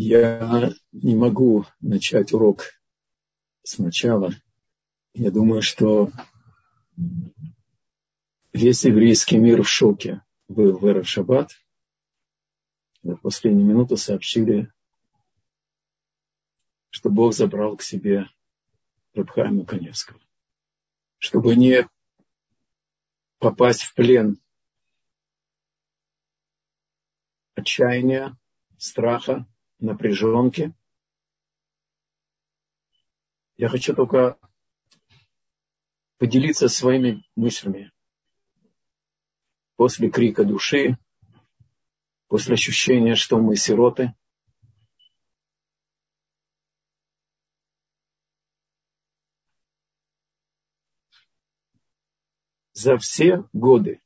Я не могу начать урок сначала. Я думаю, что весь еврейский мир в шоке был в Эров Шаббат. В последнюю минуту сообщили, что Бог забрал к себе Рабхайма Коневского. Чтобы не попасть в плен отчаяния, страха, напряженки. Я хочу только поделиться своими мыслями. После крика души, после ощущения, что мы сироты. За все годы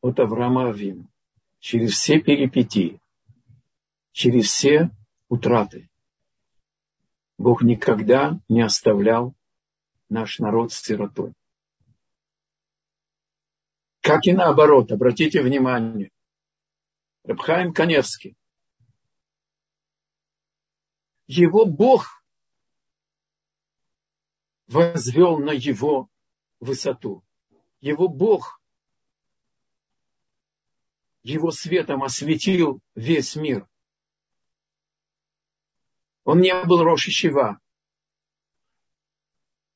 от Авраама Авину, через все перипетии, через все утраты. Бог никогда не оставлял наш народ сиротой. Как и наоборот, обратите внимание, Рабхаим Каневский, его Бог возвел на его высоту. Его Бог его светом осветил весь мир. Он не был Роши Шива.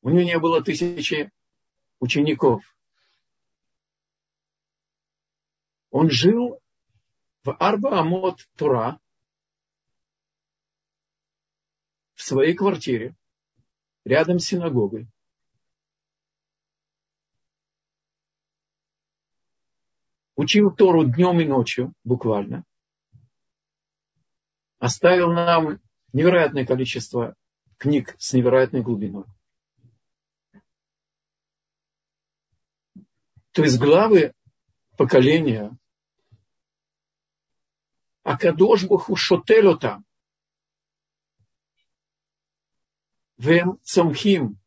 У него не было тысячи учеников. Он жил в Арба Амот Тура, в своей квартире, рядом с синагогой. Учил Тору днем и ночью, буквально. Оставил нам невероятное количество книг с невероятной глубиной. То есть главы поколения Акадош Буху шотель там. Вем цомхим.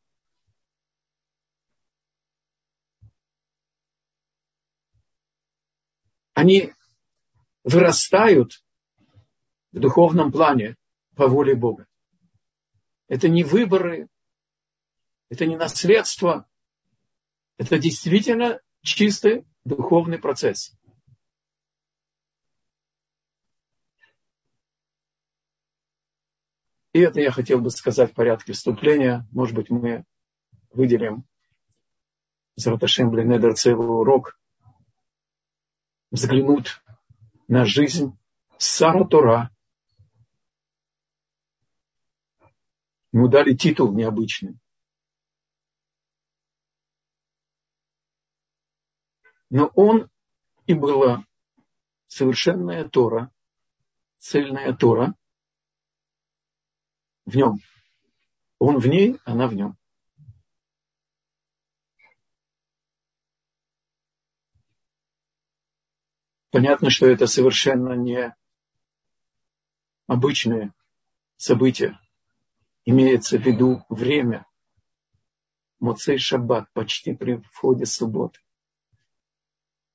Они вырастают в духовном плане по воле Бога. Это не выборы, это не наследство, это действительно чистый духовный процесс. И это я хотел бы сказать в порядке вступления. Может быть, мы выделим Зараташем Бленедер целый урок, взглянуть на жизнь Сара Тора, Ему дали титул необычный. Но он и была совершенная Тора, цельная Тора в нем. Он в ней, она в нем. Понятно, что это совершенно не обычные события имеется в виду время. Моцей Шаббат, почти при входе субботы.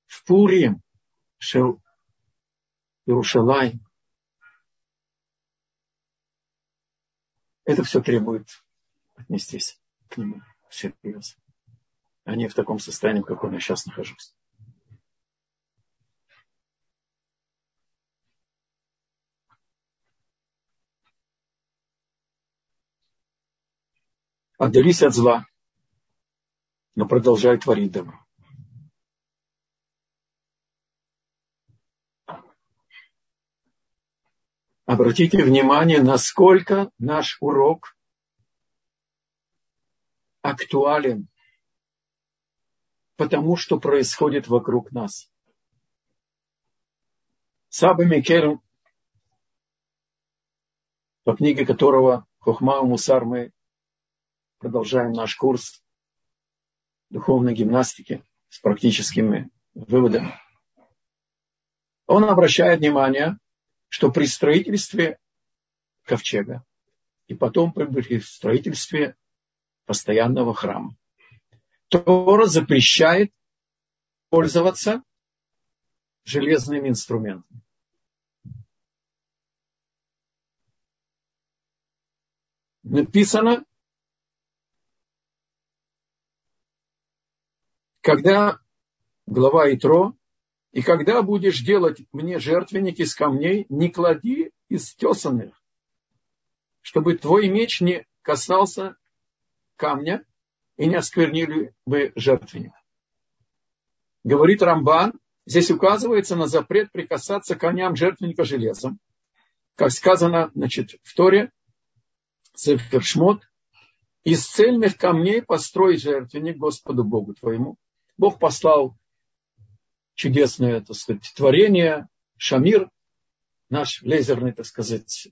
В Пурим, Шел Иерушалай. Это все требует отнестись к нему всерьез, а не в таком состоянии, в каком я сейчас нахожусь. Отдались от зла, но продолжают творить добро. Обратите внимание, насколько наш урок актуален, потому что происходит вокруг нас. Саба Микер, по книге которого Хохма Мусар мы продолжаем наш курс духовной гимнастики с практическими выводами. Он обращает внимание, что при строительстве ковчега и потом при строительстве постоянного храма Тора запрещает пользоваться железными инструментами. написано, когда глава Итро, и когда будешь делать мне жертвенник из камней, не клади из тесанных, чтобы твой меч не касался камня и не осквернили бы жертвенник. Говорит Рамбан, здесь указывается на запрет прикасаться к камням жертвенника железом. Как сказано значит, в Торе, Сефершмот, из цельных камней построить жертвенник Господу Богу твоему. Бог послал чудесное, так сказать, творение, Шамир, наш лазерный, так сказать,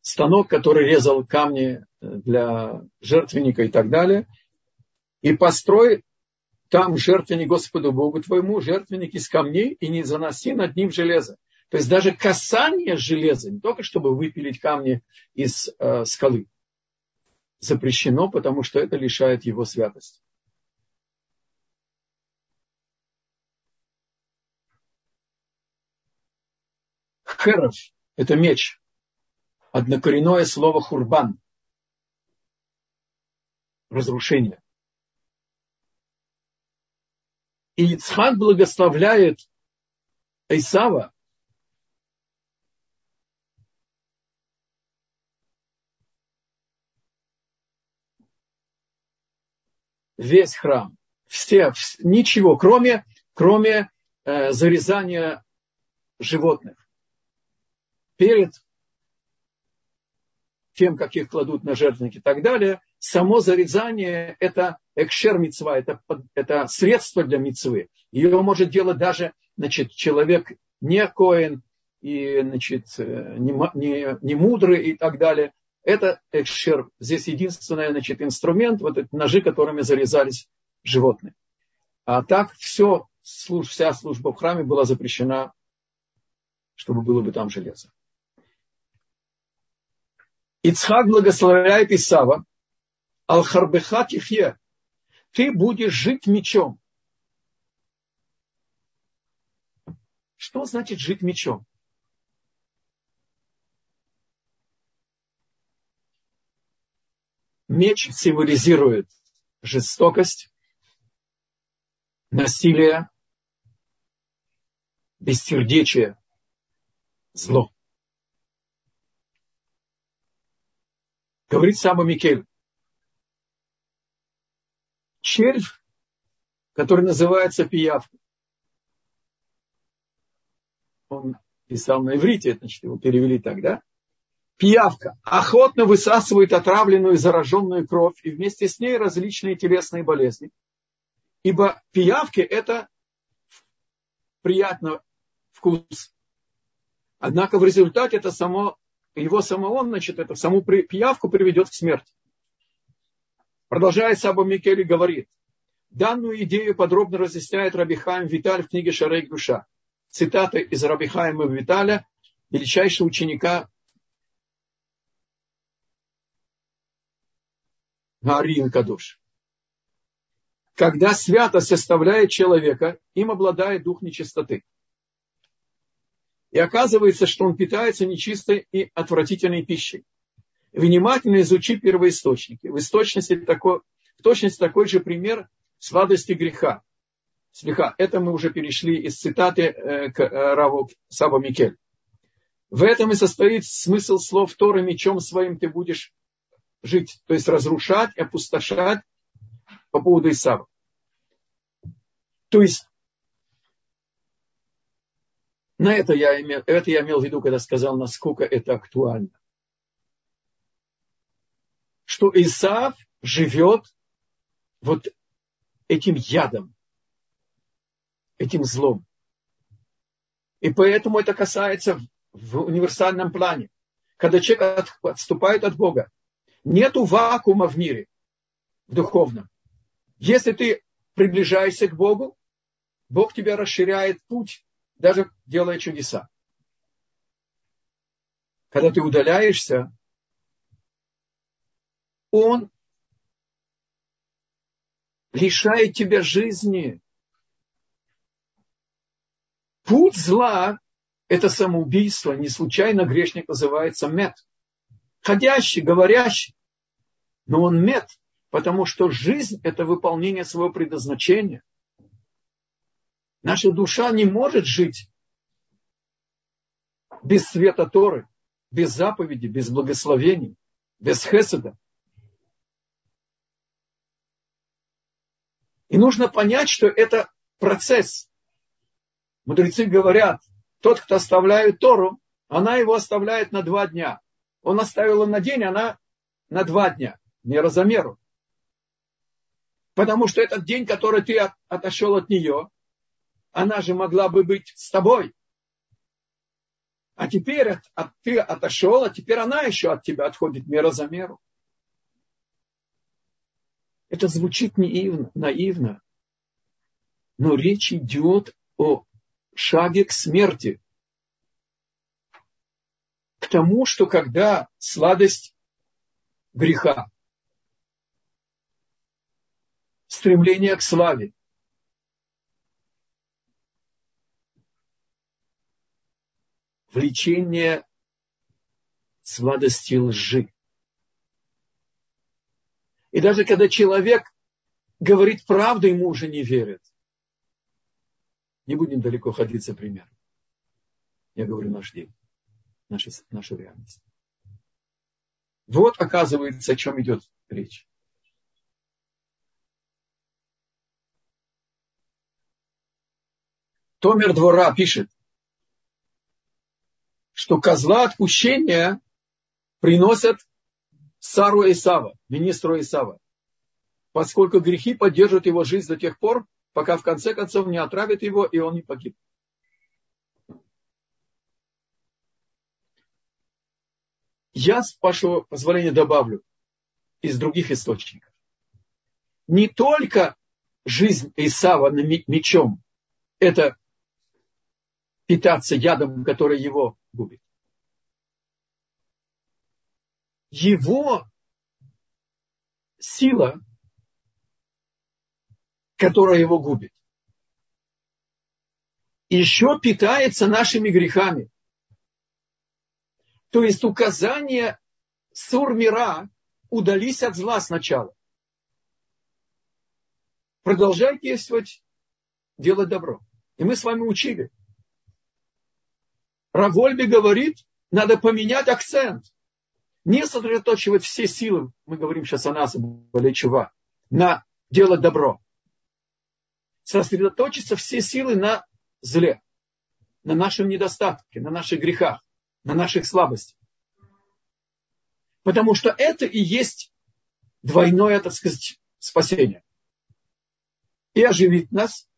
станок, который резал камни для жертвенника и так далее. И построй там жертвенник Господу Богу твоему, жертвенник из камней, и не заноси над ним железо. То есть даже касание железа, не только чтобы выпилить камни из э, скалы, запрещено, потому что это лишает его святости. Херов – это меч. Однокоренное слово хурбан. Разрушение. И Ицхак благословляет Исава весь храм. Все, ничего, кроме, кроме э, зарезания животных перед тем, как их кладут на жертвенники и так далее, само зарезание – это экшер мецва, это, это средство для мецвы. Ее может делать даже значит, человек не коин, и значит, не, не, не мудрый и так далее. Это экшер. Здесь единственный значит, инструмент, вот эти ножи, которыми зарезались животные. А так все, вся служба в храме была запрещена, чтобы было бы там железо. Ицхак благословляет Исава, Алхарбеха Тифье, ты будешь жить мечом. Что значит жить мечом? Меч символизирует жестокость, насилие, бессердечие, зло. Говорит Саба Микель. Червь, который называется пиявка. Он писал на иврите, значит, его перевели тогда. Пиявка охотно высасывает отравленную и зараженную кровь и вместе с ней различные телесные болезни. Ибо пиявки – это приятный вкус. Однако в результате это само его самого, значит, это саму пиявку приведет к смерти. Продолжая Саба Микели говорит, данную идею подробно разъясняет Рабихаем Виталь в книге Шарейк Душа. Цитата из Рабихаема Виталя, величайшего ученика Гарин Кадуш. Когда святость составляет человека, им обладает дух нечистоты. И оказывается, что он питается нечистой и отвратительной пищей. Внимательно изучи первоисточники. В, источности такой, в точности такой же пример сладости греха. Слегка. Это мы уже перешли из цитаты э, к э, Раву Саба Микель. В этом и состоит смысл слов Торы «мечом своим ты будешь жить», то есть разрушать, опустошать по поводу Исава. То есть на это я, имел, это я имел в виду, когда сказал, насколько это актуально. Что Исаав живет вот этим ядом, этим злом. И поэтому это касается в универсальном плане. Когда человек отступает от Бога, нету вакуума в мире, в духовном. Если ты приближаешься к Богу, Бог тебя расширяет путь даже делая чудеса. Когда ты удаляешься, он лишает тебя жизни. Путь зла – это самоубийство. Не случайно грешник называется мед. Ходящий, говорящий. но он мед, потому что жизнь – это выполнение своего предназначения. Наша душа не может жить без света Торы, без заповеди, без благословений, без хеседа. И нужно понять, что это процесс. Мудрецы говорят, тот, кто оставляет Тору, она его оставляет на два дня. Он оставил на день, она на два дня. Мера за меру. Потому что этот день, который ты отошел от нее, она же могла бы быть с тобой. А теперь от, от, ты отошел, а теперь она еще от тебя отходит мера за меру. Это звучит наивно, наивно. Но речь идет о шаге к смерти. К тому, что когда сладость греха, стремление к славе, влечение сладости лжи. И даже когда человек говорит правду, ему уже не верят. Не будем далеко ходить за пример. Я говорю наш день, наша, наша реальность. Вот, оказывается, о чем идет речь. Томер Двора пишет, что козла отпущения приносят Сару Исава, министру Исава, поскольку грехи поддерживают его жизнь до тех пор, пока в конце концов не отравят его, и он не погиб. Я, с вашего позволения, добавлю из других источников. Не только жизнь Исава мечом – это питаться ядом, который его губит. Его сила, которая его губит, еще питается нашими грехами. То есть указание сурмира удались от зла сначала. Продолжай действовать, делать добро. И мы с вами учили – Равольби говорит, надо поменять акцент. Не сосредоточивать все силы, мы говорим сейчас о нас, Балечува, на делать добро. Сосредоточиться все силы на зле, на нашем недостатке, на наших грехах, на наших слабостях. Потому что это и есть двойное, так сказать, спасение. И оживить нас,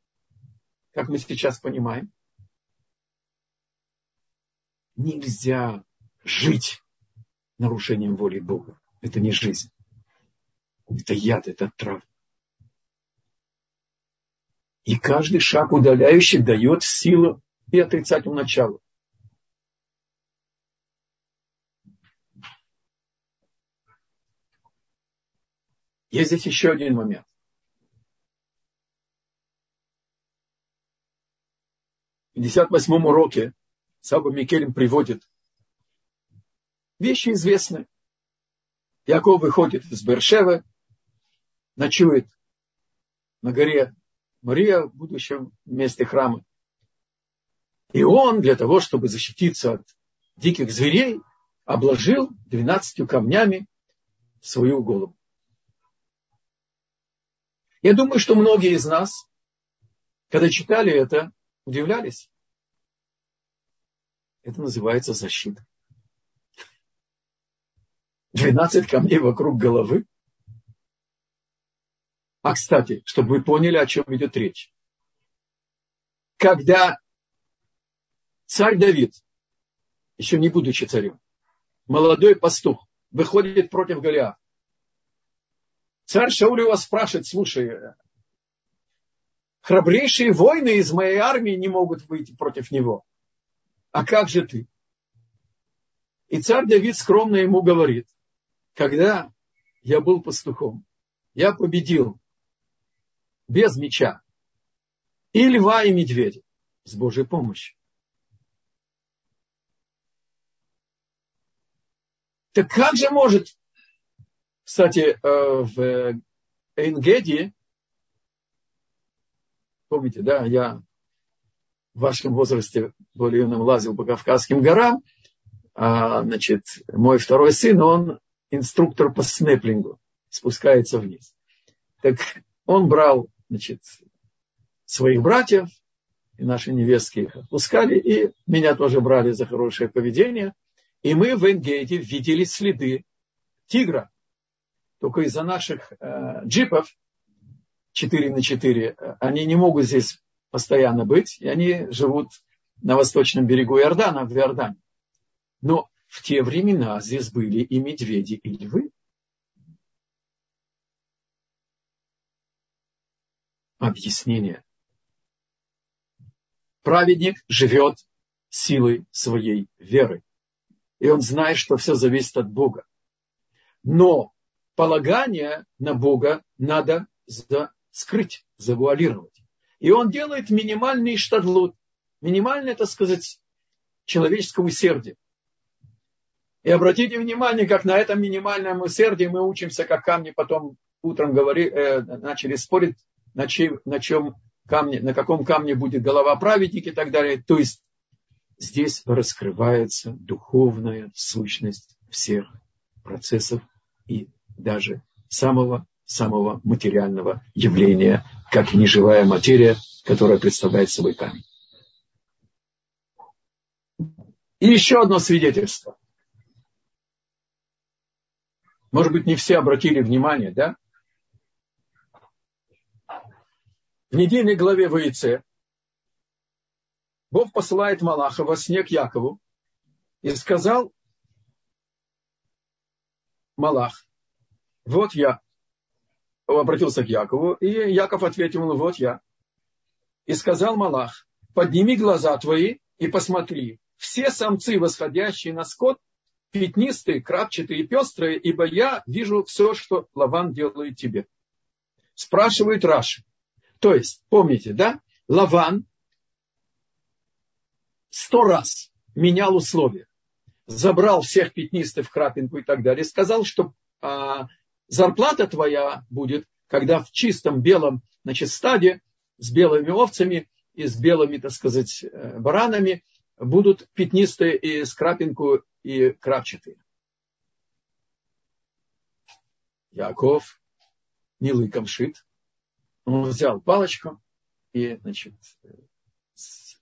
как мы сейчас понимаем, Нельзя жить нарушением воли Бога. Это не жизнь. Это яд, это трав. И каждый шаг удаляющий дает силу и отрицательному началу. Есть здесь еще один момент. В 58 уроке Саба Микелем приводит вещи известные. Яков выходит из Бершевы, ночует на горе Мария в будущем месте храма. И он для того, чтобы защититься от диких зверей, обложил двенадцатью камнями свою голову. Я думаю, что многие из нас, когда читали это, удивлялись. Это называется защита. 12 камней вокруг головы. А, кстати, чтобы вы поняли, о чем идет речь. Когда царь Давид, еще не будучи царем, молодой пастух, выходит против Голиафа, царь Шауль его спрашивает, слушай, храбрейшие воины из моей армии не могут выйти против него а как же ты? И царь Давид скромно ему говорит, когда я был пастухом, я победил без меча и льва, и медведя с Божьей помощью. Так как же может Кстати, э, в Эйнгеде, помните, да, я в вашем возрасте более юном лазил по Кавказским горам, а, значит, мой второй сын, он инструктор по снеплингу, спускается вниз. Так он брал, значит, своих братьев, и наши невестки их отпускали, и меня тоже брали за хорошее поведение. И мы в Энгейте видели следы тигра. Только из-за наших э, джипов 4 на 4, они не могут здесь постоянно быть, и они живут на восточном берегу Иордана, в Иордане. Но в те времена здесь были и медведи, и львы. Объяснение. Праведник живет силой своей веры. И он знает, что все зависит от Бога. Но полагание на Бога надо скрыть, завуалировать. И он делает минимальный штадлут. Минимальное, так сказать, человеческое усердие. И обратите внимание, как на этом минимальном усердии мы учимся, как камни потом утром говори, э, начали спорить, на, чьи, на чем камне, на каком камне будет голова праведника и так далее. То есть здесь раскрывается духовная сущность всех процессов и даже самого самого материального явления, как неживая материя, которая представляет собой камень. И еще одно свидетельство. Может быть, не все обратили внимание, да? В недельной главе ВИЦ Бог посылает Малаха во сне к Якову и сказал Малах, вот я, обратился к Якову, и Яков ответил ему, вот я. И сказал Малах, подними глаза твои и посмотри, все самцы, восходящие на скот, пятнистые, крапчатые и пестрые, ибо я вижу все, что Лаван делает тебе. Спрашивает Раши. То есть, помните, да? Лаван сто раз менял условия. Забрал всех пятнистых крапинку и так далее. Сказал, что а, зарплата твоя будет, когда в чистом белом значит, стаде с белыми овцами и с белыми, так сказать, э, баранами будут пятнистые и с крапинку и крапчатые. Яков не лыком шит, он взял палочку и, значит, с,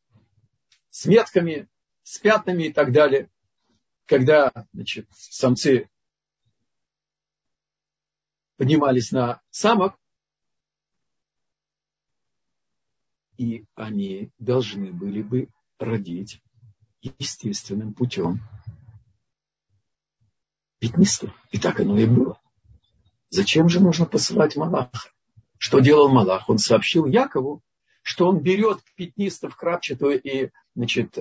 с метками, с пятнами и так далее. Когда, значит, самцы поднимались на самок, и они должны были бы родить естественным путем пятнистых. И так оно и было. Зачем же нужно посылать Малаха? Что делал Малах? Он сообщил Якову, что он берет пятнистов крапчатую и значит,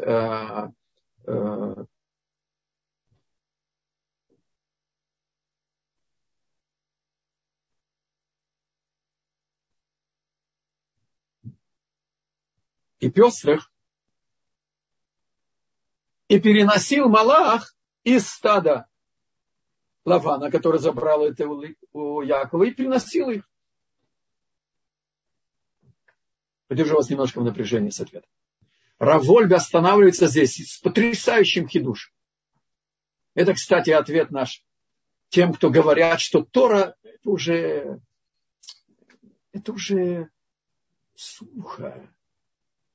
и пестрых, и переносил Малах из стада Лавана, который забрал это у Якова, и переносил их. Подержу вас немножко в напряжении с ответом. Равольга останавливается здесь с потрясающим хидуш. Это, кстати, ответ наш тем, кто говорят, что Тора это уже, это уже сухо,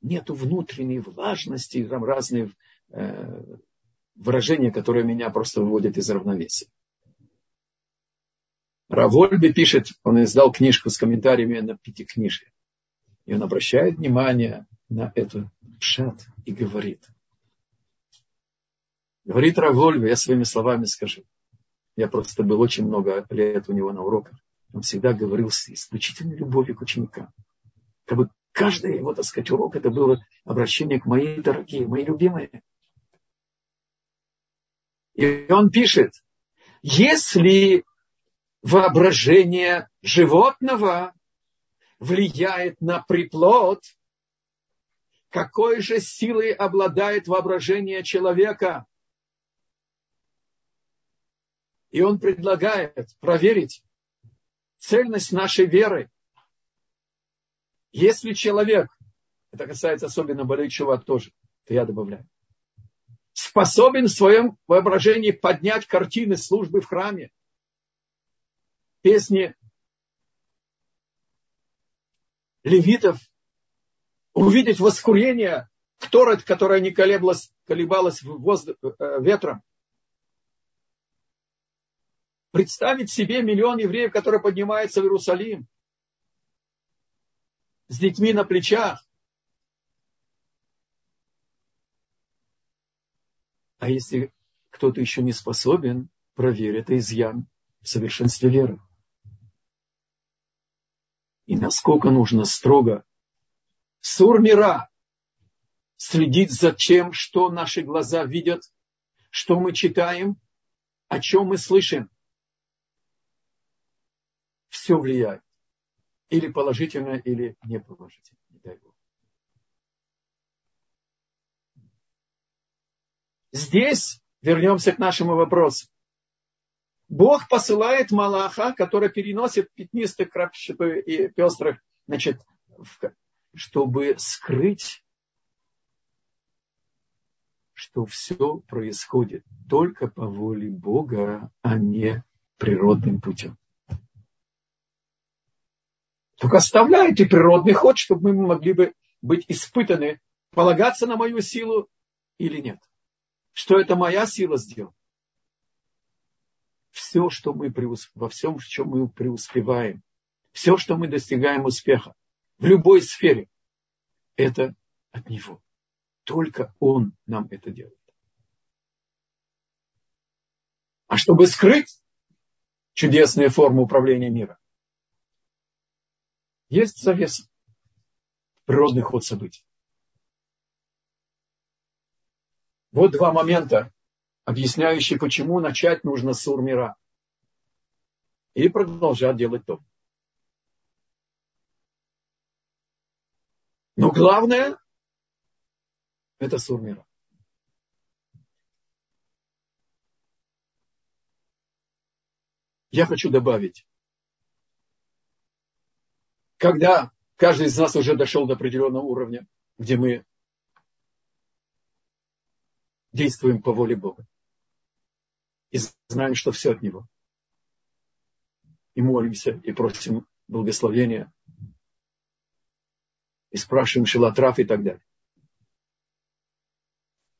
нету внутренней влажности, там разные э, выражения, которые меня просто выводят из равновесия. Равольби пишет, он издал книжку с комментариями на пятикнижие. И он обращает внимание на эту шат и говорит. Говорит Равольби, я своими словами скажу. Я просто был очень много лет у него на уроках. Он всегда говорил с исключительной любовью к ученикам. Как бы каждый его, так сказать, урок это было обращение к моей дорогие, мои любимые. И он пишет, если воображение животного влияет на приплод, какой же силой обладает воображение человека? И он предлагает проверить цельность нашей веры. Если человек, это касается особенно Балейчува тоже, то я добавляю, способен в своем воображении поднять картины службы в храме, песни левитов, увидеть воскурение Кторет, которая не колебалась, колебалась воздух, э, ветром. Представить себе миллион евреев, которые поднимаются в Иерусалим с детьми на плечах. А если кто-то еще не способен, проверь, это изъян в совершенстве веры. И насколько нужно строго сур мира следить за тем, что наши глаза видят, что мы читаем, о чем мы слышим. Все влияет. Или положительно, или не положительно. Не дай Бог. Здесь вернемся к нашему вопросу. Бог посылает Малаха, который переносит пятнистых, крапчатых и пестрых, значит, чтобы скрыть, что все происходит только по воле Бога, а не природным путем. Только оставляйте природный ход, чтобы мы могли бы быть испытаны, полагаться на мою силу или нет. Что это моя сила сделала все, что мы преус... во всем, в чем мы преуспеваем, все, что мы достигаем успеха, в любой сфере, это от Него. Только Он нам это делает. А чтобы скрыть чудесные формы управления мира, есть завеса, природный ход событий. Вот два момента, объясняющий, почему начать нужно с Урмира. И продолжать делать то. Но главное – это Сурмира. Я хочу добавить, когда каждый из нас уже дошел до определенного уровня, где мы действуем по воле Бога, и знаем, что все от Него. И молимся, и просим благословения, и спрашиваем шилатрав и так далее.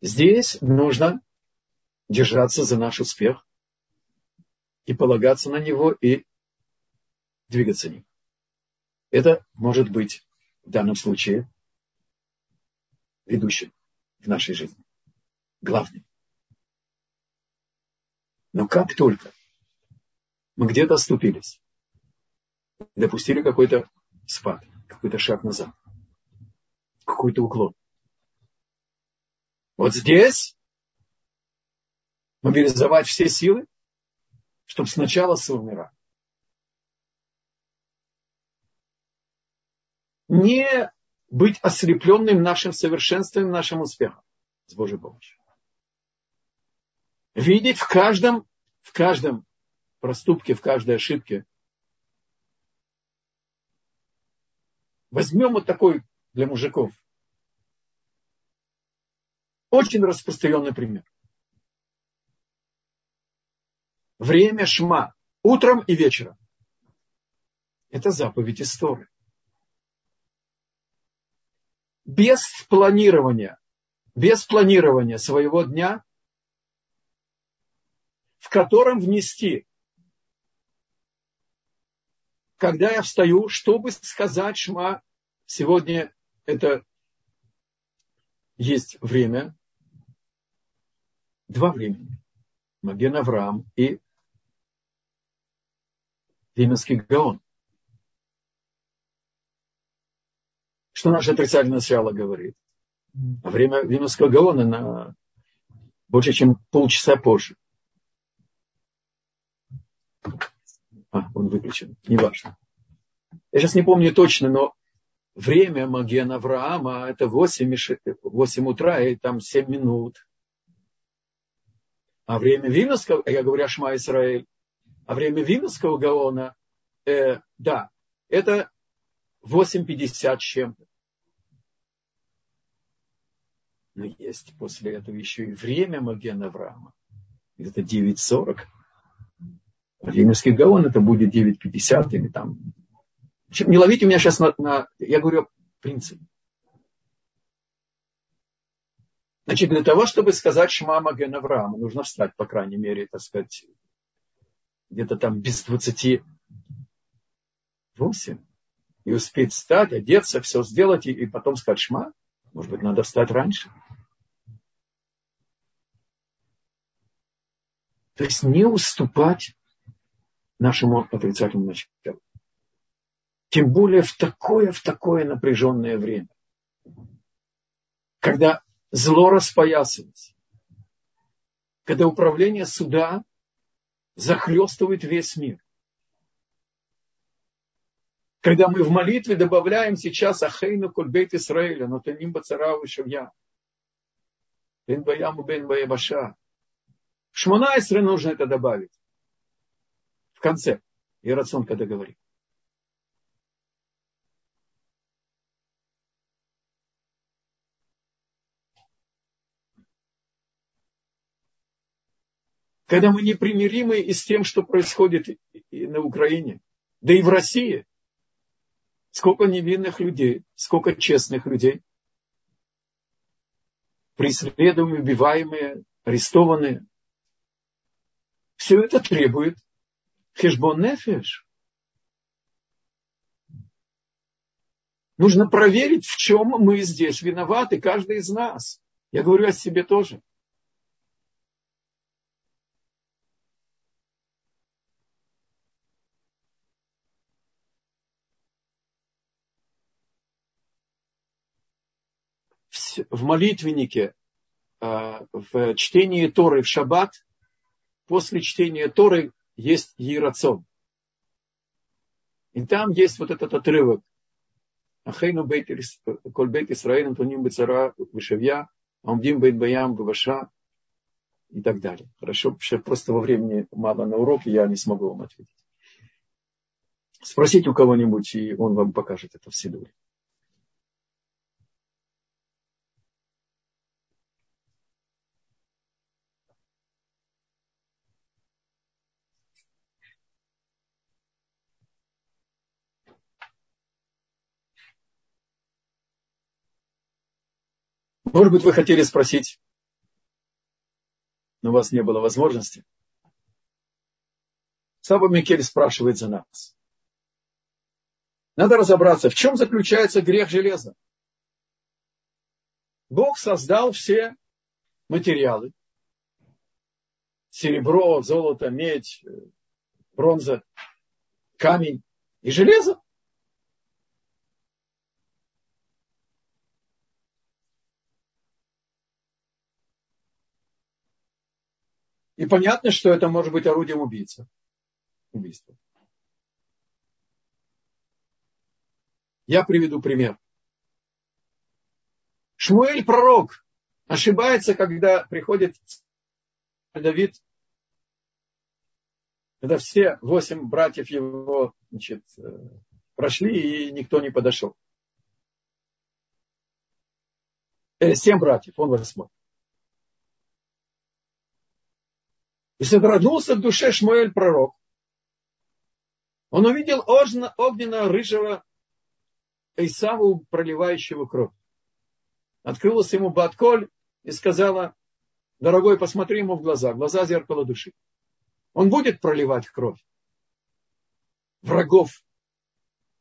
Здесь нужно держаться за наш успех и полагаться на него и двигаться ним. Это может быть в данном случае ведущим в нашей жизни. Главным. Но как только мы где-то оступились, допустили какой-то спад, какой-то шаг назад, какой-то уклон. Вот здесь мобилизовать все силы, чтобы сначала сформировать. Не быть ослепленным нашим совершенством, нашим успехом с Божьей помощью видеть в каждом, в каждом проступке, в каждой ошибке. Возьмем вот такой для мужиков. Очень распространенный пример. Время шма. Утром и вечером. Это заповедь истории. Без планирования, без планирования своего дня в котором внести. Когда я встаю, чтобы сказать Шма, сегодня это есть время, два времени. Маген Авраам и Вименский Гаон. Что наше отрицательное начало говорит? Время Вименского Гаона на больше, чем полчаса позже. А, он выключен. Неважно. Я сейчас не помню точно, но время Маген Авраама это 8, 8 утра и там 7 минут. А время Вимовского, я говорю Ашма Исраиль, а время Вимовского Гаона, э, да, это 8.50 чем-то. Но есть после этого еще и время Маген Авраама. Это 9.40. А Вимовский Гаон это будет 9.50 или там. Не ловите меня сейчас на, на я говорю принцип. Значит, для того, чтобы сказать Шма Маген Авраама, нужно встать, по крайней мере, так сказать, где-то там без 28. И успеть встать, одеться, все сделать, и, и потом сказать Шма. Может быть, надо встать раньше. То есть не уступать нашему отрицательному началу. Тем более в такое, в такое напряженное время. Когда зло распоясалось. Когда управление суда захлестывает весь мир. Когда мы в молитве добавляем сейчас Ахейну Кульбейт Исраиля, но Таним Бацарау я. Бен Баяму Бен Баябаша. В Шмонайсре нужно это добавить. В конце. И Рацион когда говорит. когда мы непримиримы и с тем, что происходит на Украине, да и в России. Сколько невинных людей, сколько честных людей, преследуемые, убиваемые, арестованные. Все это требует хешбон нефеш. Нужно проверить, в чем мы здесь виноваты, каждый из нас. Я говорю о себе тоже. В молитвеннике, а, в чтении Торы в шаббат, после чтения Торы есть Ерацон. И там есть вот этот отрывок. Ахейну бейт коль бейт Исраиль, Антоним бецара вышевья, амдим бейт баям гаваша и так далее. Хорошо, просто во времени мало на урок, я не смогу вам ответить. Спросите у кого-нибудь, и он вам покажет это в Сидуре. Может быть, вы хотели спросить, но у вас не было возможности. Саба Микель спрашивает за нас. Надо разобраться, в чем заключается грех железа. Бог создал все материалы. Серебро, золото, медь, бронза, камень и железо. И понятно, что это может быть орудием убийцы. Убийства. Я приведу пример. Шмуэль пророк ошибается, когда приходит Давид, когда все восемь братьев его значит, э, прошли, и никто не подошел. Э, семь братьев, он восьмой. И содрогнулся в душе Шмуэль пророк. Он увидел огненно-рыжего Исаву, проливающего кровь. Открылась ему Батколь и сказала, дорогой, посмотри ему в глаза, глаза зеркало души. Он будет проливать кровь врагов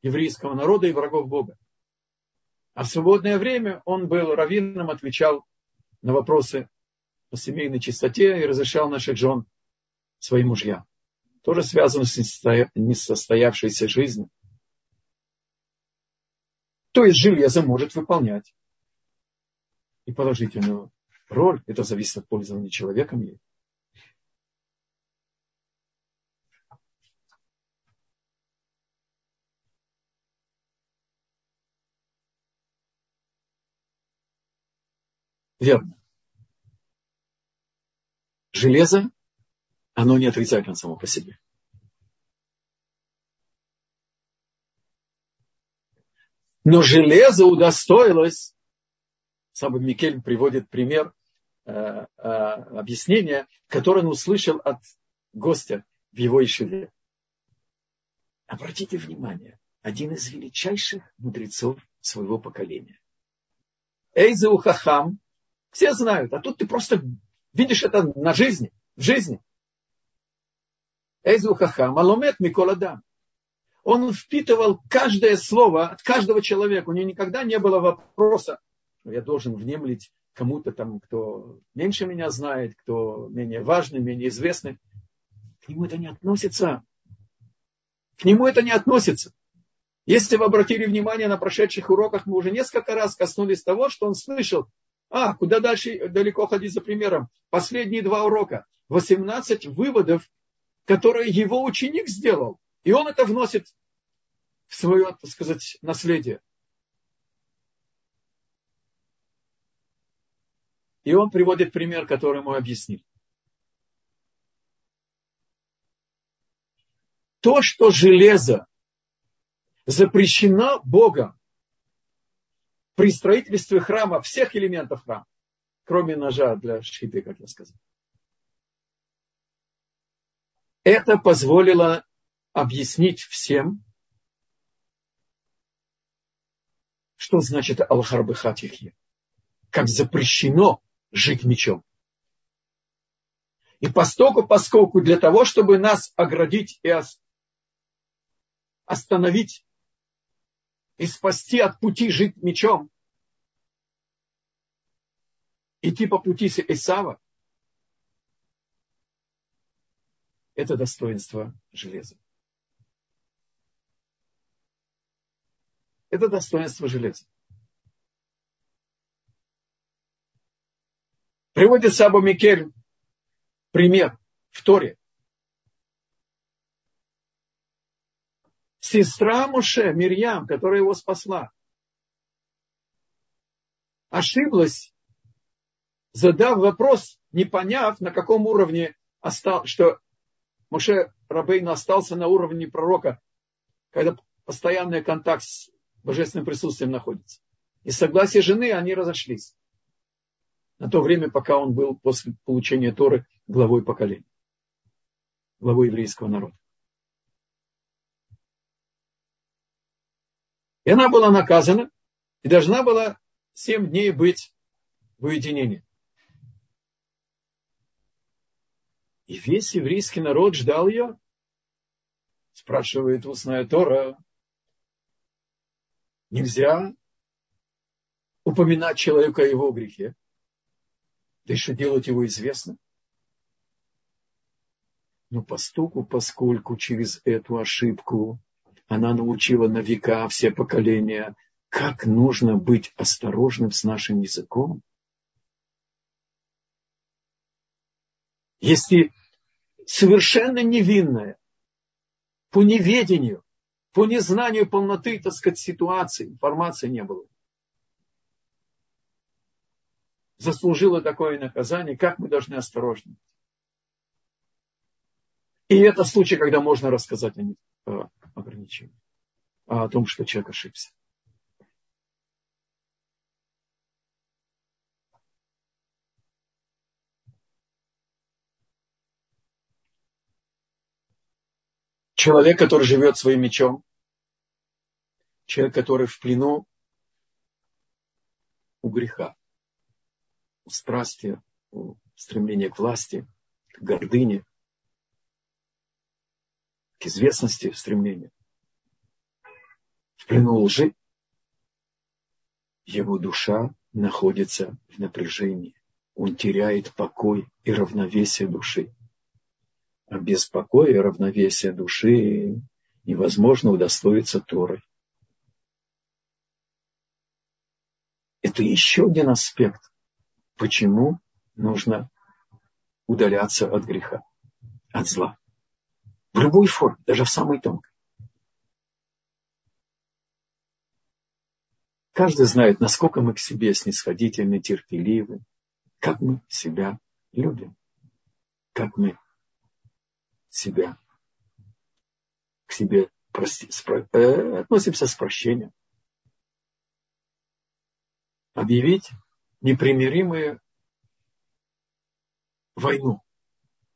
еврейского народа и врагов Бога. А в свободное время он был раввином, отвечал на вопросы о семейной чистоте и разрешал наших жен своим мужьям. Тоже связано с несостоявшейся жизнью. То есть железо может выполнять и положительную роль. Это зависит от пользования человеком ей. Верно. Железо, оно не отрицательно само по себе. Но железо удостоилось, Саба Микель приводит пример, э, э, объяснение, которое он услышал от гостя в его Ишеве. Обратите внимание, один из величайших мудрецов своего поколения. Эйзеу Хахам, все знают, а тут ты просто видишь это на жизни, в жизни. Эйзеу Хахам, Аломет Миколадам он впитывал каждое слово от каждого человека. У него никогда не было вопроса, я должен внемлить кому-то там, кто меньше меня знает, кто менее важный, менее известный. К нему это не относится. К нему это не относится. Если вы обратили внимание на прошедших уроках, мы уже несколько раз коснулись того, что он слышал. А, куда дальше далеко ходить за примером? Последние два урока. 18 выводов, которые его ученик сделал. И он это вносит в свое, так сказать, наследие. И он приводит пример, который ему объяснил. То, что железо запрещено Богом при строительстве храма, всех элементов храма, кроме ножа для шхиты, как я сказал. Это позволило объяснить всем, что значит Алхарбехатихе, как запрещено жить мечом. И постоку, поскольку для того, чтобы нас оградить и остановить и спасти от пути жить мечом, идти по пути Исава, это достоинство железа. Это достоинство железа. Приводит Сабу Микель пример в Торе. Сестра Муше, Мирьям, которая его спасла, ошиблась, задав вопрос, не поняв, на каком уровне остал, что Муше Рабейн остался на уровне пророка, когда постоянный контакт с божественным присутствием находится. И согласие жены они разошлись. На то время, пока он был после получения Торы главой поколения. Главой еврейского народа. И она была наказана и должна была семь дней быть в уединении. И весь еврейский народ ждал ее. Спрашивает устная Тора, нельзя упоминать человека о его грехе, да еще делать его известным. Но постуку, поскольку через эту ошибку она научила на века все поколения, как нужно быть осторожным с нашим языком. Если совершенно невинное, по неведению, по незнанию полноты, так сказать, ситуации, информации не было. Заслужила такое наказание, как мы должны осторожно. И это случай, когда можно рассказать о ограничении, о том, что человек ошибся. Человек, который живет своим мечом, человек, который в плену у греха, у страсти, у стремления к власти, к гордыне, известности стремления. В плену лжи его душа находится в напряжении. Он теряет покой и равновесие души. А без покоя и равновесия души невозможно удостоиться Торы. Это еще один аспект, почему нужно удаляться от греха, от зла. В любой форме, даже в самой тонкой. Каждый знает, насколько мы к себе снисходительны, терпеливы, как мы себя любим. как мы себя к себе прости, спро, э, относимся с прощением. Объявить непримиримую войну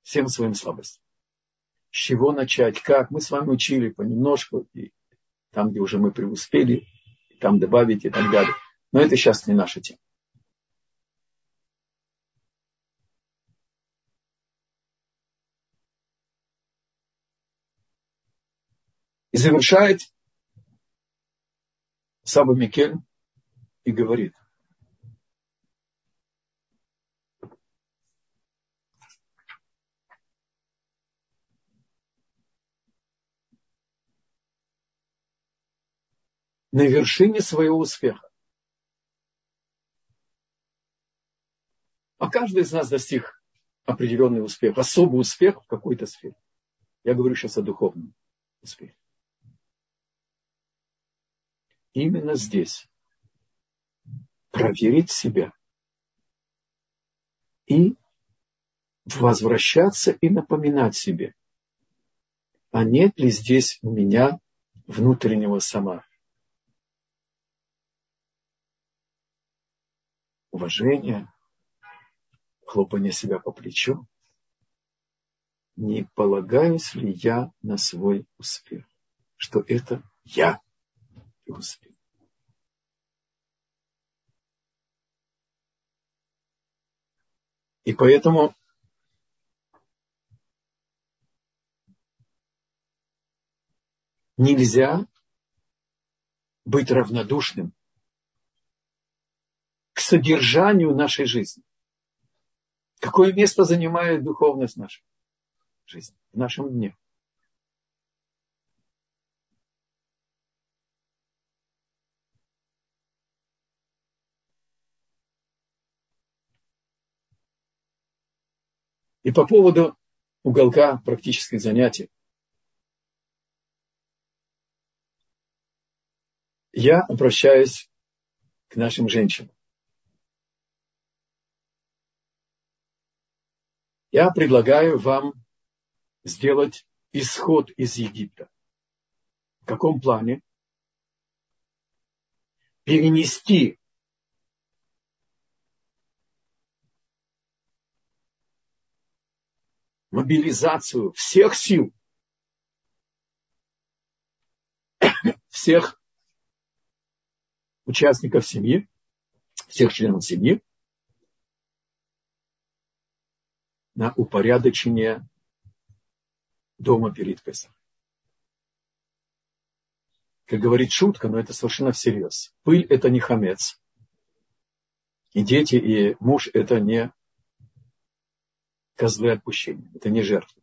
всем своим слабостям. С чего начать, как? Мы с вами учили понемножку, и там, где уже мы преуспели, там добавить и так далее. Но это сейчас не наша тема. И завершает Саба Микель и говорит. На вершине своего успеха. А каждый из нас достиг определенный успех, особый успех в какой-то сфере. Я говорю сейчас о духовном успехе именно здесь. Проверить себя. И возвращаться и напоминать себе, а нет ли здесь у меня внутреннего сама. Уважение, хлопание себя по плечу. Не полагаюсь ли я на свой успех, что это я успех. И поэтому нельзя быть равнодушным к содержанию нашей жизни. Какое место занимает духовность нашей жизни, в нашем дне? И по поводу уголка практических занятий. Я обращаюсь к нашим женщинам. Я предлагаю вам сделать исход из Египта. В каком плане? Перенести мобилизацию всех сил, всех участников семьи, всех членов семьи на упорядочение дома перед Песом. Как говорит шутка, но это совершенно всерьез. Пыль – это не хамец. И дети, и муж – это не козлы отпущения. Это не жертва.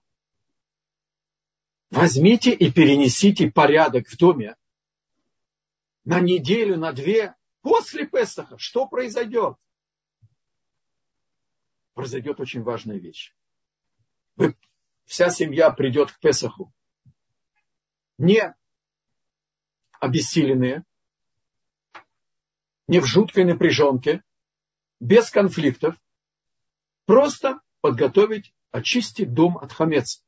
Возьмите и перенесите порядок в доме на неделю, на две после Песаха. Что произойдет? Произойдет очень важная вещь. Вся семья придет к Песаху. Не обессиленные, не в жуткой напряженке, без конфликтов, просто подготовить, очистить дом от хамец.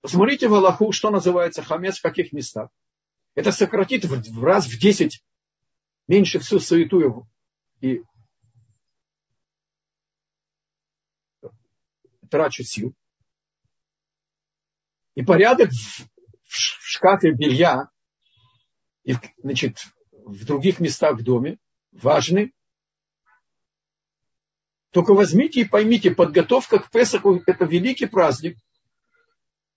Посмотрите в Аллаху, что называется хамец в каких местах. Это сократит в раз в десять меньше всю суету и трачу сил. И порядок в шкафе белья, и, значит, в других местах в доме важны. Только возьмите и поймите, подготовка к Песаху – это великий праздник,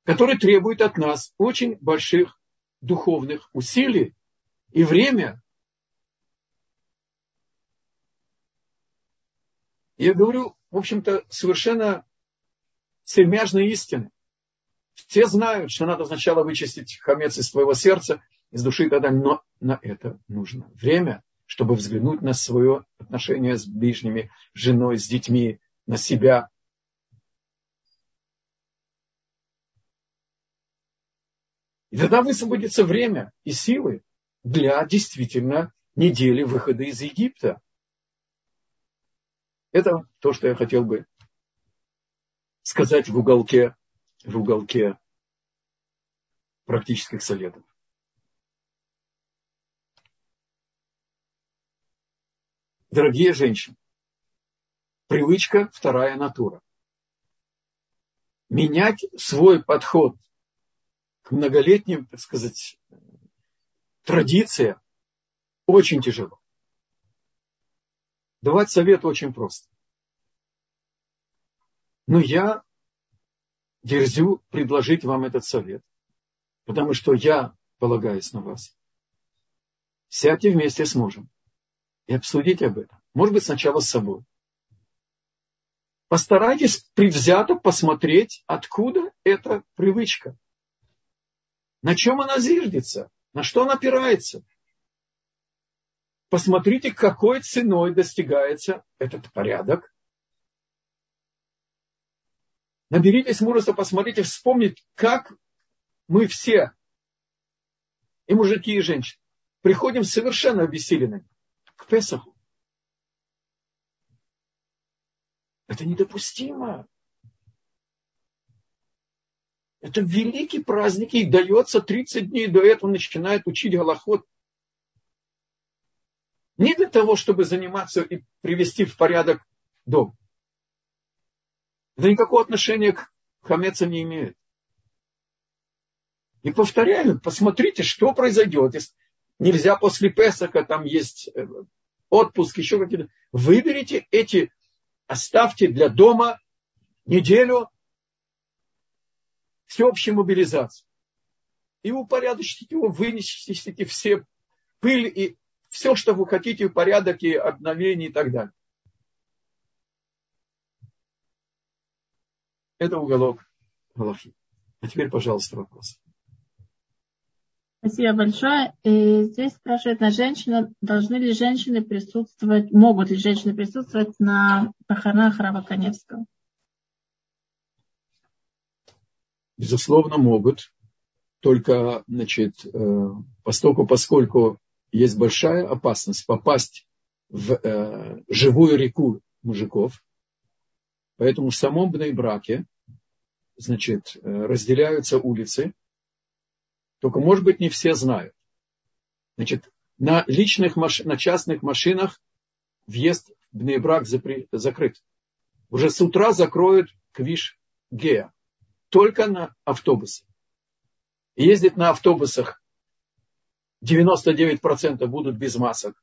который требует от нас очень больших духовных усилий и время. Я говорю, в общем-то, совершенно сермяжные истины. Все знают, что надо сначала вычистить хамец из своего сердца, из души и так далее. Но на это нужно время, чтобы взглянуть на свое отношение с ближними, с женой, с детьми, на себя. И тогда высвободится время и силы для действительно недели выхода из Египта. Это то, что я хотел бы сказать в уголке, в уголке практических советов. Дорогие женщины, привычка – вторая натура. Менять свой подход многолетним, так сказать, традициям очень тяжело. Давать совет очень просто. Но я дерзю предложить вам этот совет, потому что я полагаюсь на вас. Сядьте вместе с мужем и обсудите об этом. Может быть, сначала с собой. Постарайтесь предвзято посмотреть, откуда эта привычка. На чем она зиждется, на что она опирается. Посмотрите, какой ценой достигается этот порядок. Наберитесь мужества, посмотрите, вспомнить, как мы все, и мужики, и женщины, приходим совершенно обессиленными к Песаху. Это недопустимо. Это великий праздник, и дается 30 дней до этого начинает учить Голоход. Не для того, чтобы заниматься и привести в порядок дом. Это никакого отношения к хамеца не имеет. И повторяю, посмотрите, что произойдет. Если нельзя после Песака, там есть э, отпуск, еще какие-то. Выберите эти, оставьте для дома неделю всеобщей мобилизации. И упорядочите его, вынесите все пыль и все, что вы хотите, порядок и обновление и так далее. Это уголок Галахи. А теперь, пожалуйста, вопрос. Спасибо большое. И здесь спрашивает на женщина, должны ли женщины присутствовать, могут ли женщины присутствовать на похоронах Рава Коневского? Безусловно, могут. Только, значит, э, поскольку, поскольку есть большая опасность попасть в э, живую реку мужиков, поэтому в самом браке, значит, э, разделяются улицы, только, может быть, не все знают. Значит, на личных машинах, на частных машинах въезд в Бнейбрак закрыт. Уже с утра закроют Квиш Гея. Только на автобусы. И ездить на автобусах 99% будут без масок.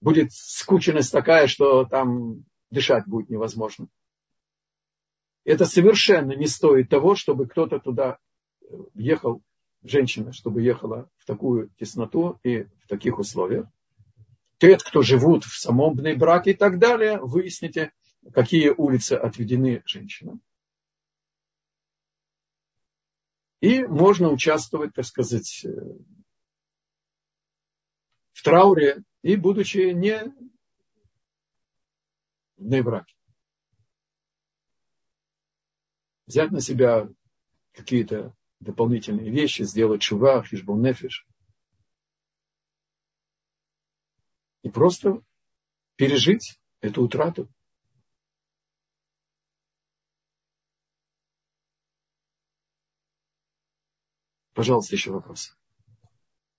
Будет скученность такая, что там дышать будет невозможно. Это совершенно не стоит того, чтобы кто-то туда ехал женщина, чтобы ехала в такую тесноту и в таких условиях. Те, кто живут в самом браке и так далее, выясните, какие улицы отведены женщинам. И можно участвовать, так сказать, в трауре и будучи не в браке. Взять на себя какие-то дополнительные вещи, сделать шува, хижбон нефиш. И просто пережить эту утрату. Пожалуйста, еще вопрос.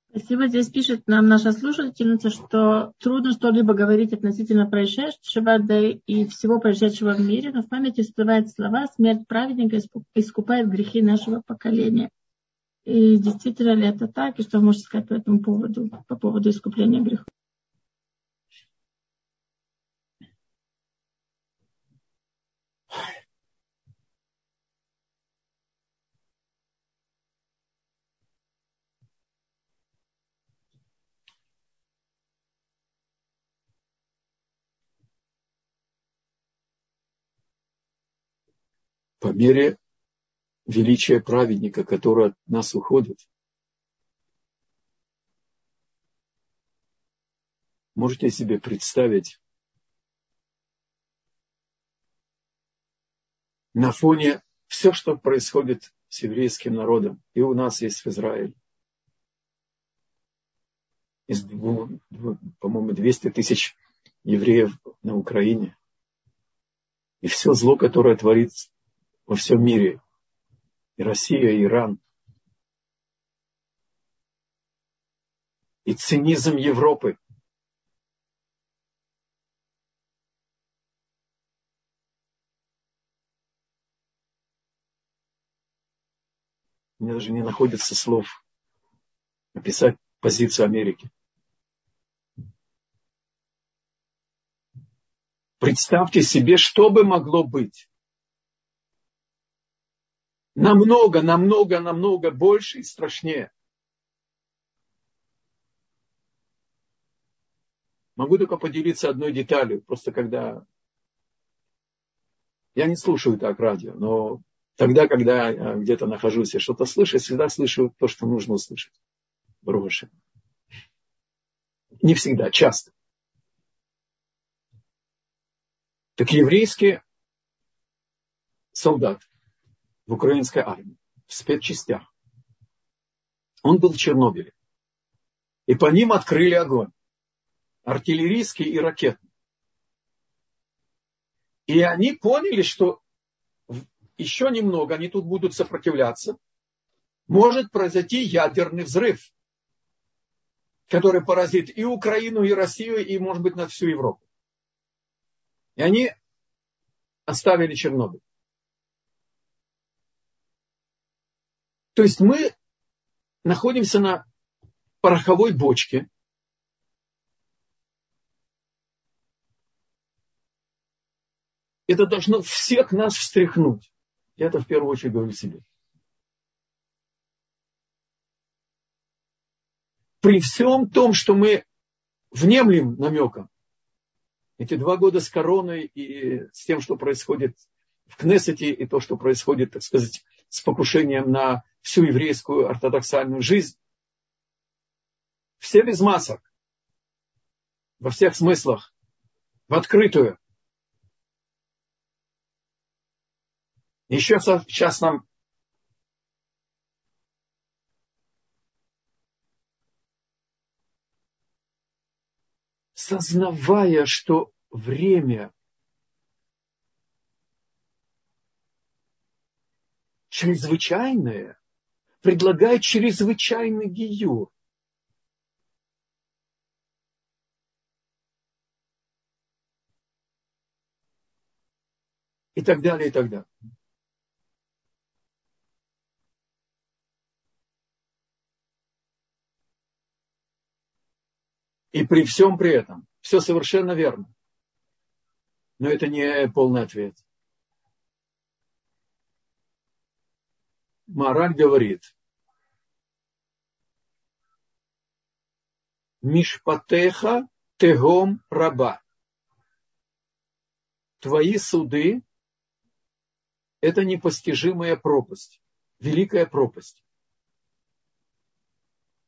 Спасибо. Здесь пишет нам наша слушательница, что трудно что-либо говорить относительно происшедшего, да и всего происшедшего в мире, но в памяти всплывают слова «Смерть праведника искупает грехи нашего поколения». И действительно ли это так, и что можете сказать по этому поводу, по поводу искупления грехов? По мере величия праведника, который от нас уходит. Можете себе представить на фоне все, что происходит с еврейским народом, и у нас есть в Израиле. из, по-моему, 200 тысяч евреев на Украине. И все зло, которое творится во всем мире. И Россия, и Иран. И цинизм Европы. У меня даже не находится слов описать позицию Америки. Представьте себе, что бы могло быть. Намного, намного, намного больше и страшнее. Могу только поделиться одной деталью. Просто когда... Я не слушаю так радио, но тогда, когда я где-то нахожусь и что-то слышу, всегда слышу то, что нужно услышать. Броши. Не всегда, часто. Так еврейский солдат в украинской армии, в спецчастях, он был в Чернобыле. И по ним открыли огонь. Артиллерийский и ракетный. И они поняли, что еще немного они тут будут сопротивляться. Может произойти ядерный взрыв, который поразит и Украину, и Россию, и, может быть, на всю Европу. И они оставили Чернобыль. То есть мы находимся на пороховой бочке. Это должно всех нас встряхнуть. Я это в первую очередь говорю себе. При всем том, что мы внемлем намеком, эти два года с короной и с тем, что происходит в Кнессете, и то, что происходит, так сказать, с покушением на всю еврейскую ортодоксальную жизнь. Все без масок, во всех смыслах, в открытую. Еще сейчас нам сознавая, что время чрезвычайное, предлагает чрезвычайный гиюр. И так далее, и так далее. И при всем при этом, все совершенно верно. Но это не полный ответ. Мораль говорит, Мишпатеха тегом раба. Твои суды – это непостижимая пропасть, великая пропасть.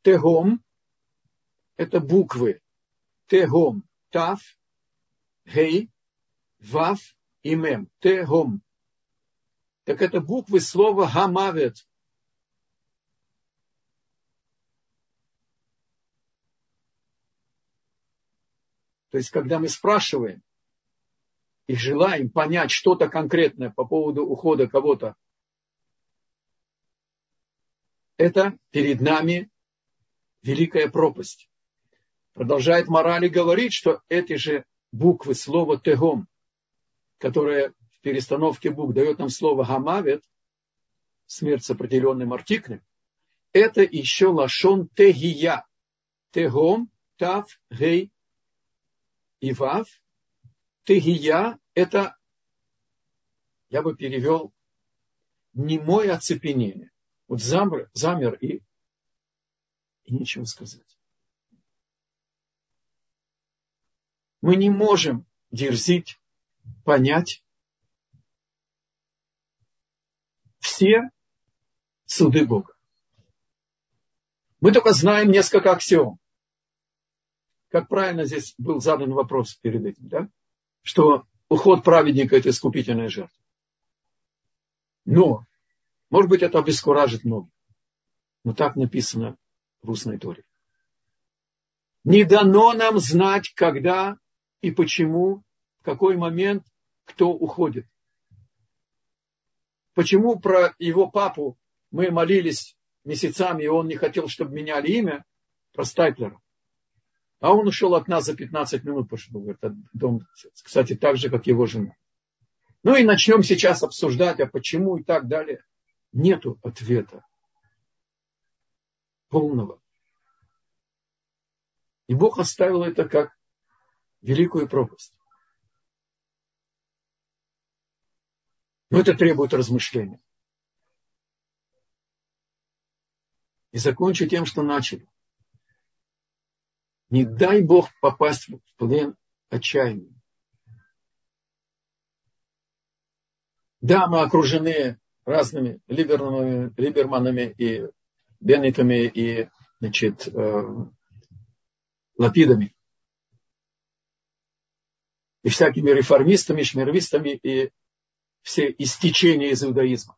Тегом это буквы Тегом, Тав, Гей, Вав и Мем. Тегом. Так это буквы слова Гамавет. То есть, когда мы спрашиваем и желаем понять что-то конкретное по поводу ухода кого-то, это перед нами великая пропасть продолжает мораль и говорит, что эти же буквы слова тегом, которое в перестановке букв дает нам слово гамавет, смерть с определенным артиклем, это еще лашон тегия. Тегом, тав, гей и вав. Тегия – это, я бы перевел, немое оцепенение. Вот замер, замер и, и нечего сказать. Мы не можем дерзить, понять все суды Бога. Мы только знаем несколько аксиом. Как правильно здесь был задан вопрос перед этим, да? Что уход праведника – это искупительная жертва. Но, может быть, это обескуражит многих. Но так написано в устной торе. Не дано нам знать, когда и почему, в какой момент кто уходит. Почему про его папу мы молились месяцами, и он не хотел, чтобы меняли имя, про Стайплера. А он ушел от нас за 15 минут, пошел в этот дом, кстати, так же, как его жена. Ну и начнем сейчас обсуждать, а почему и так далее. Нету ответа полного. И Бог оставил это как великую пропасть. Но это требует размышления. И закончу тем, что начали. Не дай Бог попасть в плен отчаяния. Да, мы окружены разными либерманами, либерманами и беннетами и значит, э, лапидами. И всякими реформистами, шмировистами и все истечения из иудаизма.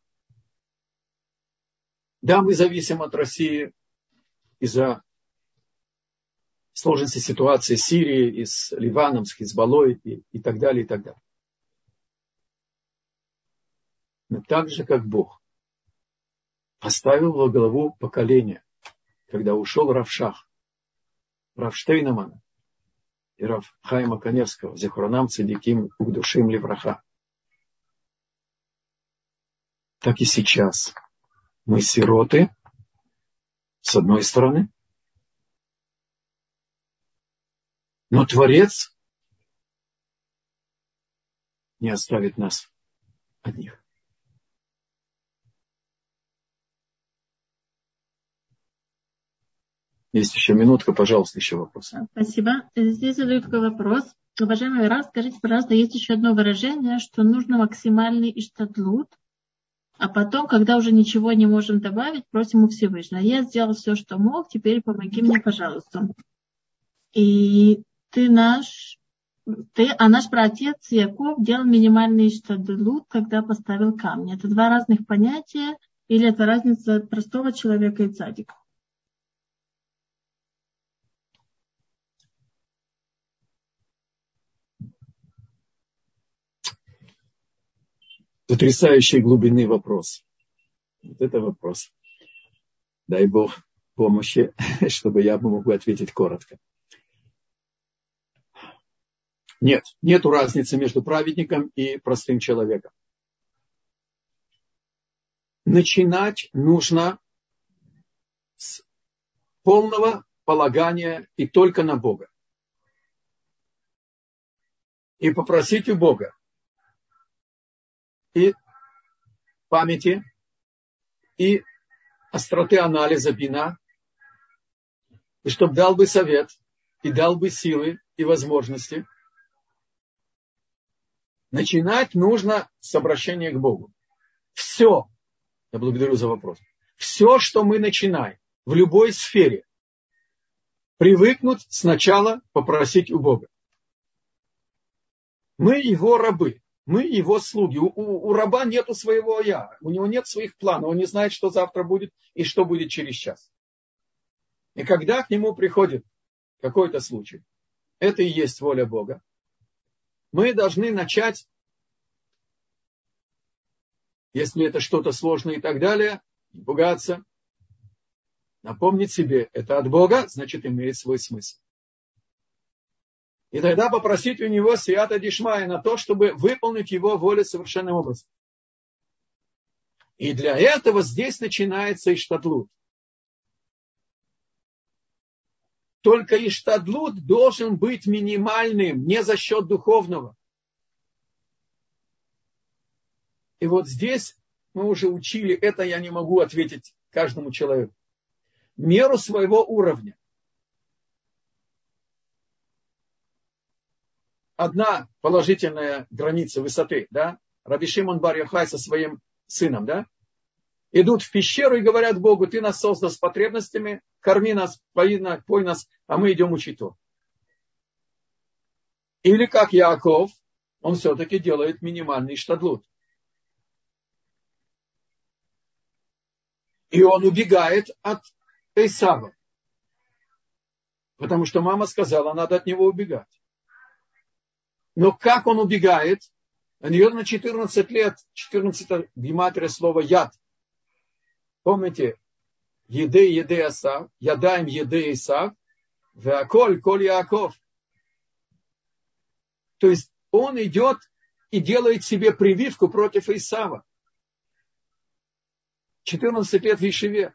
Да, мы зависим от России из-за сложности ситуации с Сирией, и с Ливаном, с Хизбаллой и, и так далее, и так далее. Но так же, как Бог поставил во главу поколения, когда ушел Равшах, Равштейнамана и Рав Хайма Каневского, Зехуранам Цедиким Угдушим Левраха. Так и сейчас мы сироты, с одной стороны, Но Творец не оставит нас одних. Есть еще минутка, пожалуйста, еще вопрос. Спасибо. Здесь задаю такой вопрос. Уважаемый Рав, скажите, пожалуйста, есть еще одно выражение, что нужно максимальный иштадлут, а потом, когда уже ничего не можем добавить, просим у Всевышнего. Я сделал все, что мог, теперь помоги мне, пожалуйста. И ты наш, ты, а наш праотец Яков делал минимальный штадлут, когда поставил камни. Это два разных понятия, или это разница простого человека и цадика? Потрясающей глубины вопрос. Вот это вопрос. Дай Бог помощи, чтобы я мог ответить коротко. Нет, нет разницы между праведником и простым человеком. Начинать нужно с полного полагания и только на Бога. И попросить у Бога и памяти, и остроты анализа бина, и чтобы дал бы совет, и дал бы силы и возможности – Начинать нужно с обращения к Богу. Все, я благодарю за вопрос, все, что мы начинаем в любой сфере, привыкнуть сначала попросить у Бога. Мы его рабы, мы его слуги. У, у, у раба нету своего я, у него нет своих планов, он не знает, что завтра будет и что будет через час. И когда к нему приходит какой-то случай, это и есть воля Бога мы должны начать, если это что-то сложное и так далее, не пугаться, напомнить себе, это от Бога, значит, имеет свой смысл. И тогда попросить у него Сията Дишмая на то, чтобы выполнить его волю совершенным образом. И для этого здесь начинается Иштадлут. Только иштадлут должен быть минимальным, не за счет духовного. И вот здесь мы уже учили, это я не могу ответить каждому человеку. Меру своего уровня. Одна положительная граница высоты, да, Раби Шимон Бар со своим сыном, да, идут в пещеру и говорят Богу, ты нас создал с потребностями, корми нас, пой, пой нас, а мы идем учить то. Или как Яков, он все-таки делает минимальный штадлут. И он убегает от Исава. Потому что мама сказала, надо от него убегать. Но как он убегает? У нее на 14 лет, 14 гематрия слова яд. Помните, еды, еды Асав, ядаем еды Исав, веаколь, коль Яков. То есть он идет и делает себе прививку против Исава. 14 лет в Ишеве.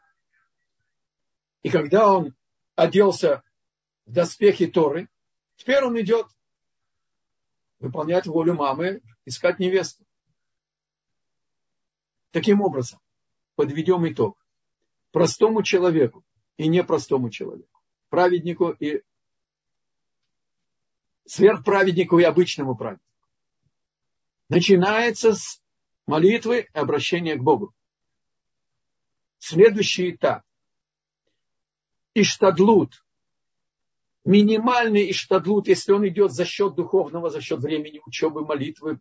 И когда он оделся в доспехи Торы, теперь он идет выполнять волю мамы, искать невесту. Таким образом, подведем итог. Простому человеку и непростому человеку, праведнику и сверхправеднику и обычному праведнику. Начинается с молитвы и обращения к Богу. Следующий этап. Иштадлут. Минимальный иштадлут, если он идет за счет духовного, за счет времени учебы, молитвы,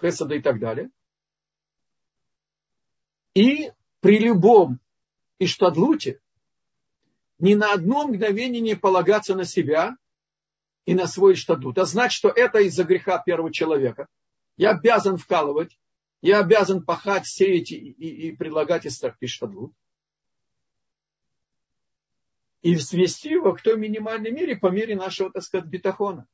хесада и так далее. И при любом иштадлуте ни на одно мгновение не полагаться на себя и на свой иштадлут. А знать, что это из-за греха первого человека. Я обязан вкалывать, я обязан пахать, сеять и, и, и предлагать иштадлут и свести его к той минимальной мере по мере нашего, так сказать, бетахона.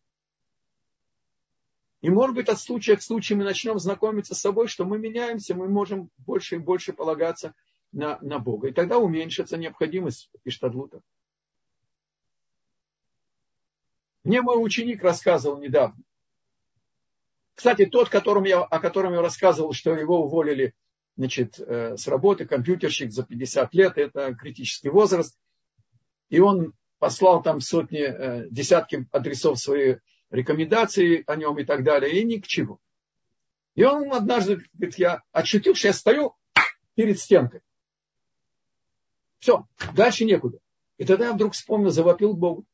И может быть от случая к случаю мы начнем знакомиться с собой, что мы меняемся, мы можем больше и больше полагаться на, на Бога. И тогда уменьшится необходимость иштадлута. Мне мой ученик рассказывал недавно. Кстати, тот, которым я, о котором я рассказывал, что его уволили значит, э, с работы, компьютерщик за 50 лет, это критический возраст – и он послал там сотни, э, десятки адресов свои рекомендации о нем и так далее, и ни к чему. И он однажды говорит, я ощутил, я стою перед стенкой. Все, дальше некуда. И тогда я вдруг вспомнил, завопил Богу.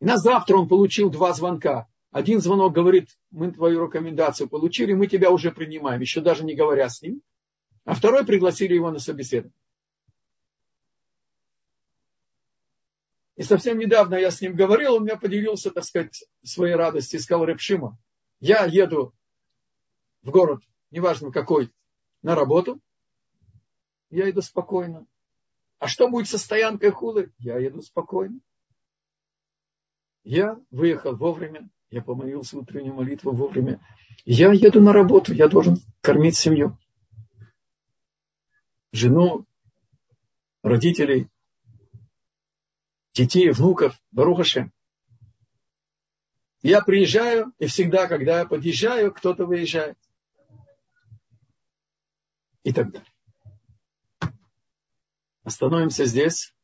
И на завтра он получил два звонка. Один звонок говорит, мы твою рекомендацию получили, мы тебя уже принимаем, еще даже не говоря с ним. А второй пригласили его на собеседование. И совсем недавно я с ним говорил, он меня поделился, так сказать, своей радостью сказал, Репшима, я еду в город, неважно какой, на работу, я иду спокойно. А что будет со стоянкой хулы? Я еду спокойно. Я выехал вовремя, я помолился утреннюю молитву вовремя. Я еду на работу, я должен кормить семью. Жену, родителей, детей, внуков, Барухашем. Я приезжаю, и всегда, когда я подъезжаю, кто-то выезжает. И так далее. Остановимся здесь.